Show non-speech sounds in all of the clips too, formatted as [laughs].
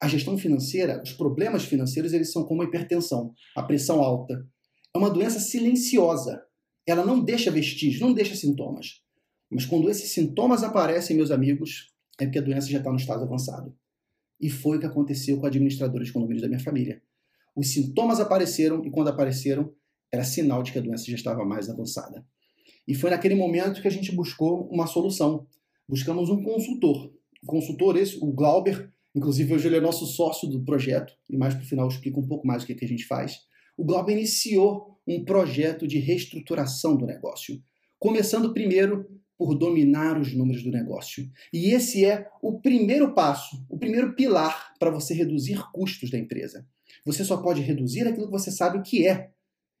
a gestão financeira, os problemas financeiros, eles são como a hipertensão, a pressão alta. É uma doença silenciosa. Ela não deixa vestígios, não deixa sintomas. Mas quando esses sintomas aparecem, meus amigos, é porque a doença já está no estado avançado. E foi o que aconteceu com a administradora de condomínios da minha família. Os sintomas apareceram e quando apareceram, era sinal de que a doença já estava mais avançada. E foi naquele momento que a gente buscou uma solução. Buscamos um consultor. O consultor esse, o Glauber, inclusive hoje ele é nosso sócio do projeto, e mais para o final eu explico um pouco mais o que, é que a gente faz. O Glauber iniciou um projeto de reestruturação do negócio, começando primeiro por dominar os números do negócio. E esse é o primeiro passo, o primeiro pilar para você reduzir custos da empresa. Você só pode reduzir aquilo que você sabe que é.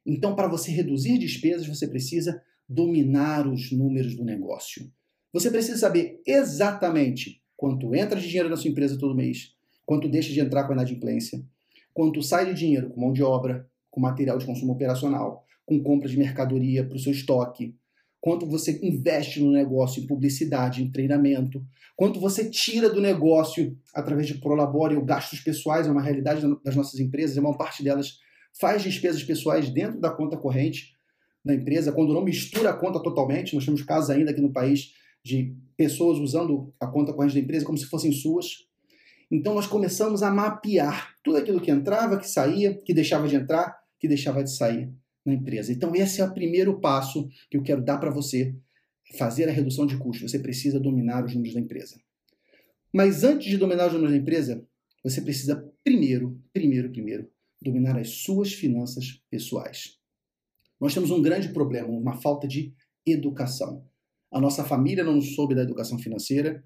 Então, para você reduzir despesas, você precisa dominar os números do negócio. Você precisa saber exatamente quanto entra de dinheiro na sua empresa todo mês, quanto deixa de entrar com a inadimplência, quanto sai de dinheiro com mão de obra, com material de consumo operacional, com compra de mercadoria para o seu estoque, quanto você investe no negócio em publicidade, em treinamento, quanto você tira do negócio através de prolabore ou gastos pessoais, é uma realidade das nossas empresas, a maior parte delas faz despesas pessoais dentro da conta corrente da empresa, quando não mistura a conta totalmente, nós temos casos ainda aqui no país de pessoas usando a conta corrente da empresa como se fossem suas. Então nós começamos a mapear tudo aquilo que entrava, que saía, que deixava de entrar, que deixava de sair na empresa. Então, esse é o primeiro passo que eu quero dar para você fazer a redução de custos. Você precisa dominar os números da empresa. Mas antes de dominar os números da empresa, você precisa primeiro, primeiro, primeiro, dominar as suas finanças pessoais. Nós temos um grande problema, uma falta de educação. A nossa família não soube da educação financeira,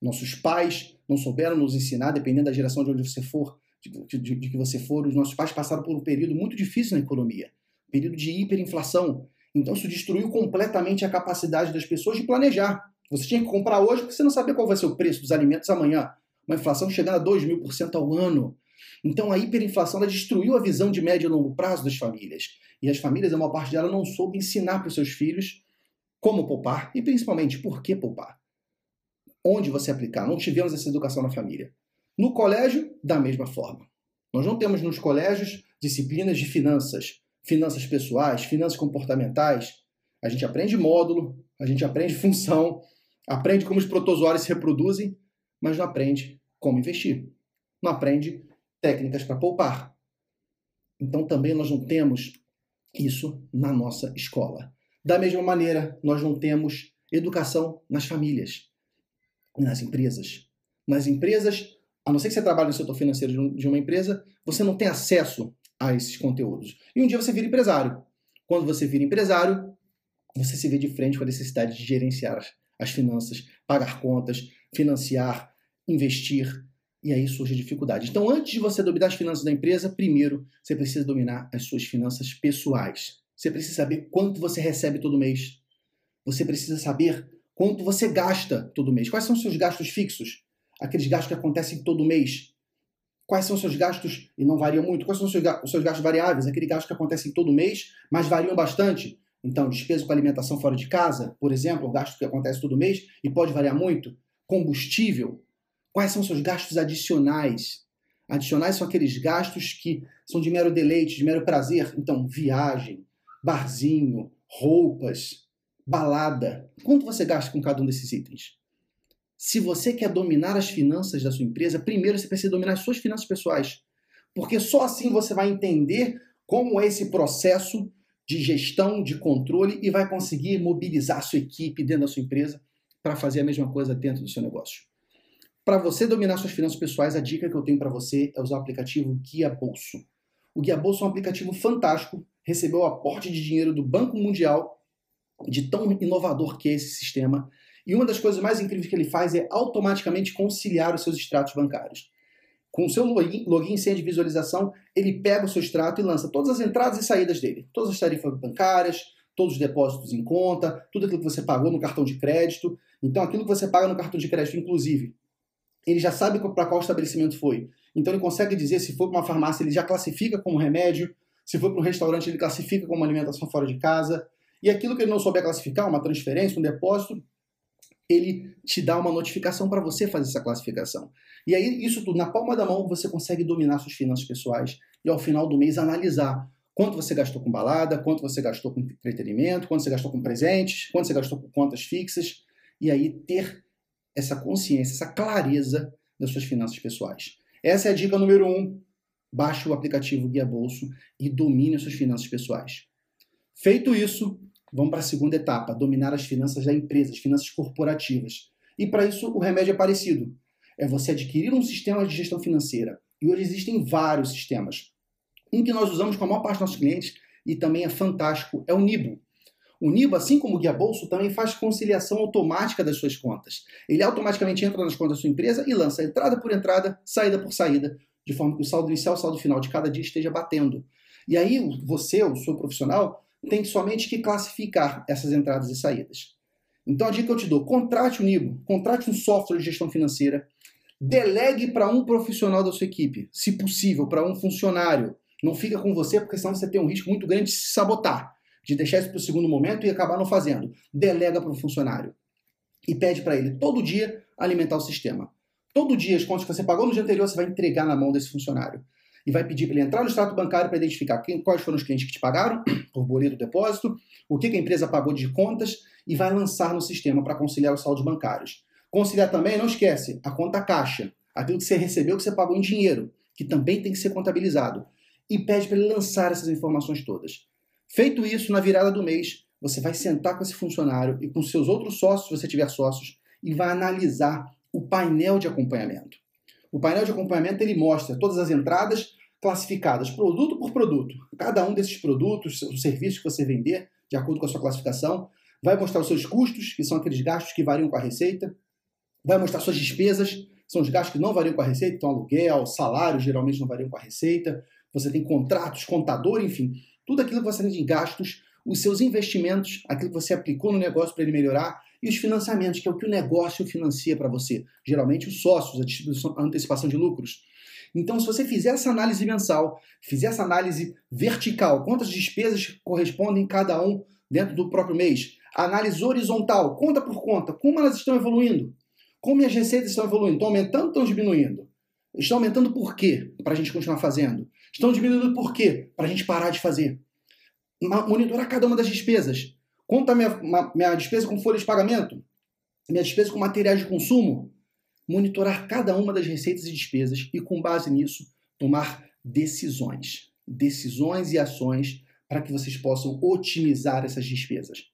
nossos pais não souberam nos ensinar, dependendo da geração de onde você for, de, de, de que você for, os nossos pais passaram por um período muito difícil na economia período de hiperinflação. Então isso destruiu completamente a capacidade das pessoas de planejar. Você tinha que comprar hoje porque você não sabia qual vai ser o preço dos alimentos amanhã. Uma inflação chegando a 2 mil por cento ao ano. Então a hiperinflação destruiu a visão de médio e longo prazo das famílias. E as famílias, a maior parte delas, não soube ensinar para os seus filhos como poupar e principalmente por que poupar. Onde você aplicar. Não tivemos essa educação na família. No colégio, da mesma forma. Nós não temos nos colégios disciplinas de finanças, finanças pessoais, finanças comportamentais, a gente aprende módulo, a gente aprende [laughs] função, aprende como os protozoários se reproduzem, mas não aprende como investir. Não aprende técnicas para poupar. Então também nós não temos isso na nossa escola. Da mesma maneira, nós não temos educação nas famílias, nas empresas. Nas empresas, a não ser que você trabalhe no setor financeiro de uma empresa, você não tem acesso a esses conteúdos. E um dia você vira empresário. Quando você vira empresário, você se vê de frente com a necessidade de gerenciar as finanças, pagar contas, financiar, investir, e aí surge dificuldade. Então, antes de você dominar as finanças da empresa, primeiro você precisa dominar as suas finanças pessoais. Você precisa saber quanto você recebe todo mês. Você precisa saber quanto você gasta todo mês. Quais são os seus gastos fixos? Aqueles gastos que acontecem todo mês. Quais são os seus gastos, e não variam muito, quais são os seus gastos variáveis, aquele gasto que acontece todo mês, mas variam bastante. Então, despesa com alimentação fora de casa, por exemplo, um gasto que acontece todo mês e pode variar muito. Combustível. Quais são os seus gastos adicionais? Adicionais são aqueles gastos que são de mero deleite, de mero prazer. Então, viagem, barzinho, roupas, balada. Quanto você gasta com cada um desses itens? Se você quer dominar as finanças da sua empresa, primeiro você precisa dominar as suas finanças pessoais. Porque só assim você vai entender como é esse processo de gestão, de controle e vai conseguir mobilizar a sua equipe dentro da sua empresa para fazer a mesma coisa dentro do seu negócio. Para você dominar suas finanças pessoais, a dica que eu tenho para você é usar o aplicativo Guia Bolso. O Guia Bolso é um aplicativo fantástico, recebeu o aporte de dinheiro do Banco Mundial, de tão inovador que é esse sistema, e uma das coisas mais incríveis que ele faz é automaticamente conciliar os seus extratos bancários. Com o seu login, login senha de visualização, ele pega o seu extrato e lança todas as entradas e saídas dele. Todas as tarifas bancárias, todos os depósitos em conta, tudo aquilo que você pagou no cartão de crédito. Então, aquilo que você paga no cartão de crédito, inclusive, ele já sabe para qual estabelecimento foi. Então, ele consegue dizer se for para uma farmácia, ele já classifica como remédio. Se for para um restaurante, ele classifica como alimentação fora de casa. E aquilo que ele não souber classificar, uma transferência, um depósito, ele te dá uma notificação para você fazer essa classificação. E aí, isso tudo na palma da mão, você consegue dominar suas finanças pessoais e ao final do mês analisar quanto você gastou com balada, quanto você gastou com entretenimento, quanto você gastou com presentes, quanto você gastou com contas fixas, e aí ter essa consciência, essa clareza das suas finanças pessoais. Essa é a dica número um. Baixe o aplicativo Guia Bolso e domine as suas finanças pessoais. Feito isso, vamos para a segunda etapa, dominar as finanças da empresa, as finanças corporativas. E para isso o remédio é parecido. É você adquirir um sistema de gestão financeira. E hoje existem vários sistemas. Um que nós usamos com a maior parte dos nossos clientes e também é fantástico é o Nibo. O Nibo, assim como o Guia Bolso, também faz conciliação automática das suas contas. Ele automaticamente entra nas contas da sua empresa e lança entrada por entrada, saída por saída, de forma que o saldo inicial e o saldo final de cada dia esteja batendo. E aí você, o seu profissional, tem somente que classificar essas entradas e saídas. Então a dica que eu te dou, contrate o Nibo, contrate um software de gestão financeira, delegue para um profissional da sua equipe, se possível, para um funcionário. Não fica com você, porque senão você tem um risco muito grande de se sabotar, de deixar isso para o segundo momento e acabar não fazendo. Delega para o funcionário e pede para ele todo dia alimentar o sistema. Todo dia as contas que você pagou no dia anterior você vai entregar na mão desse funcionário e vai pedir para ele entrar no extrato bancário para identificar quem, quais foram os clientes que te pagaram [coughs] por boleto depósito, o que, que a empresa pagou de contas e vai lançar no sistema para conciliar os saldos bancários. Conciliar também, não esquece, a conta caixa, aquilo que você recebeu que você pagou em dinheiro, que também tem que ser contabilizado. E pede para ele lançar essas informações todas. Feito isso, na virada do mês, você vai sentar com esse funcionário e com seus outros sócios, se você tiver sócios, e vai analisar o painel de acompanhamento. O painel de acompanhamento ele mostra todas as entradas classificadas produto por produto. Cada um desses produtos, os serviços que você vender, de acordo com a sua classificação, vai mostrar os seus custos, que são aqueles gastos que variam com a receita, vai mostrar suas despesas, são os gastos que não variam com a receita, então aluguel, salário geralmente não variam com a receita, você tem contratos, contador, enfim, tudo aquilo que você tem de gastos, os seus investimentos, aquilo que você aplicou no negócio para ele melhorar, e os financiamentos, que é o que o negócio financia para você. Geralmente os sócios, a, distribuição, a antecipação de lucros. Então, se você fizer essa análise mensal, fizer essa análise vertical, quantas despesas correspondem cada um dentro do próprio mês, análise horizontal, conta por conta, como elas estão evoluindo, como as receitas estão evoluindo, estão aumentando ou estão diminuindo? Estão aumentando por quê? Para a gente continuar fazendo. Estão diminuindo por quê? Para a gente parar de fazer. Monitorar cada uma das despesas. Conta minha, minha despesa com folha de pagamento, minha despesa com materiais de consumo. Monitorar cada uma das receitas e despesas e, com base nisso, tomar decisões. Decisões e ações para que vocês possam otimizar essas despesas.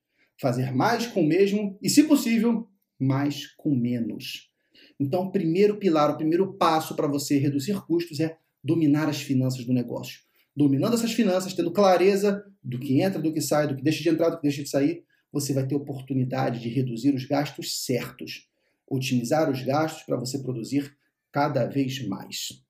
Fazer mais com o mesmo e, se possível, mais com menos. Então, o primeiro pilar, o primeiro passo para você reduzir custos é dominar as finanças do negócio dominando essas finanças, tendo clareza do que entra, do que sai, do que deixa de entrar, do que deixa de sair, você vai ter oportunidade de reduzir os gastos certos, otimizar os gastos para você produzir cada vez mais.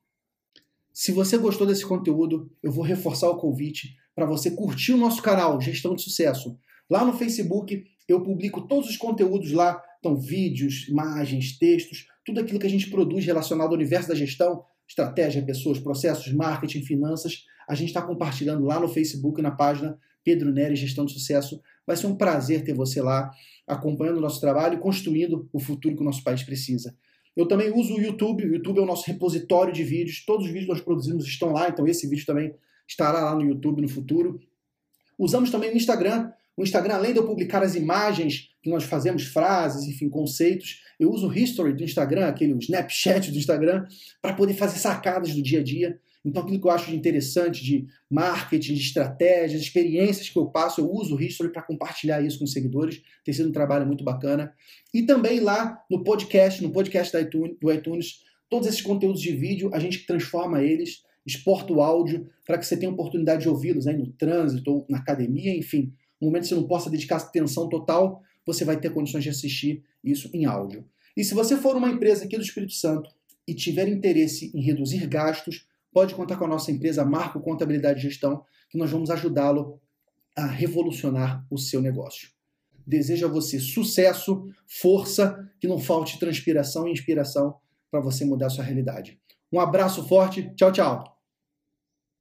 Se você gostou desse conteúdo, eu vou reforçar o convite para você curtir o nosso canal Gestão de Sucesso. Lá no Facebook eu publico todos os conteúdos lá, então vídeos, imagens, textos, tudo aquilo que a gente produz relacionado ao universo da gestão, estratégia, pessoas, processos, marketing, finanças a gente está compartilhando lá no Facebook, na página Pedro Nery Gestão de Sucesso. Vai ser um prazer ter você lá, acompanhando o nosso trabalho e construindo o futuro que o nosso país precisa. Eu também uso o YouTube, o YouTube é o nosso repositório de vídeos, todos os vídeos que nós produzimos estão lá, então esse vídeo também estará lá no YouTube no futuro. Usamos também o Instagram. O Instagram, além de eu publicar as imagens que nós fazemos, frases, enfim, conceitos, eu uso o History do Instagram, aquele Snapchat do Instagram, para poder fazer sacadas do dia a dia. Então, aquilo que eu acho de interessante de marketing, de estratégias, experiências que eu passo, eu uso o History para compartilhar isso com os seguidores. Tem sido um trabalho muito bacana. E também lá no podcast, no podcast do iTunes, do iTunes todos esses conteúdos de vídeo, a gente transforma eles, exporta o áudio para que você tenha oportunidade de ouvi-los aí no trânsito ou na academia, enfim. No momento que você não possa dedicar atenção total, você vai ter condições de assistir isso em áudio. E se você for uma empresa aqui do Espírito Santo e tiver interesse em reduzir gastos, pode contar com a nossa empresa Marco Contabilidade e Gestão, que nós vamos ajudá-lo a revolucionar o seu negócio. Desejo a você sucesso, força, que não falte transpiração e inspiração para você mudar a sua realidade. Um abraço forte, tchau, tchau!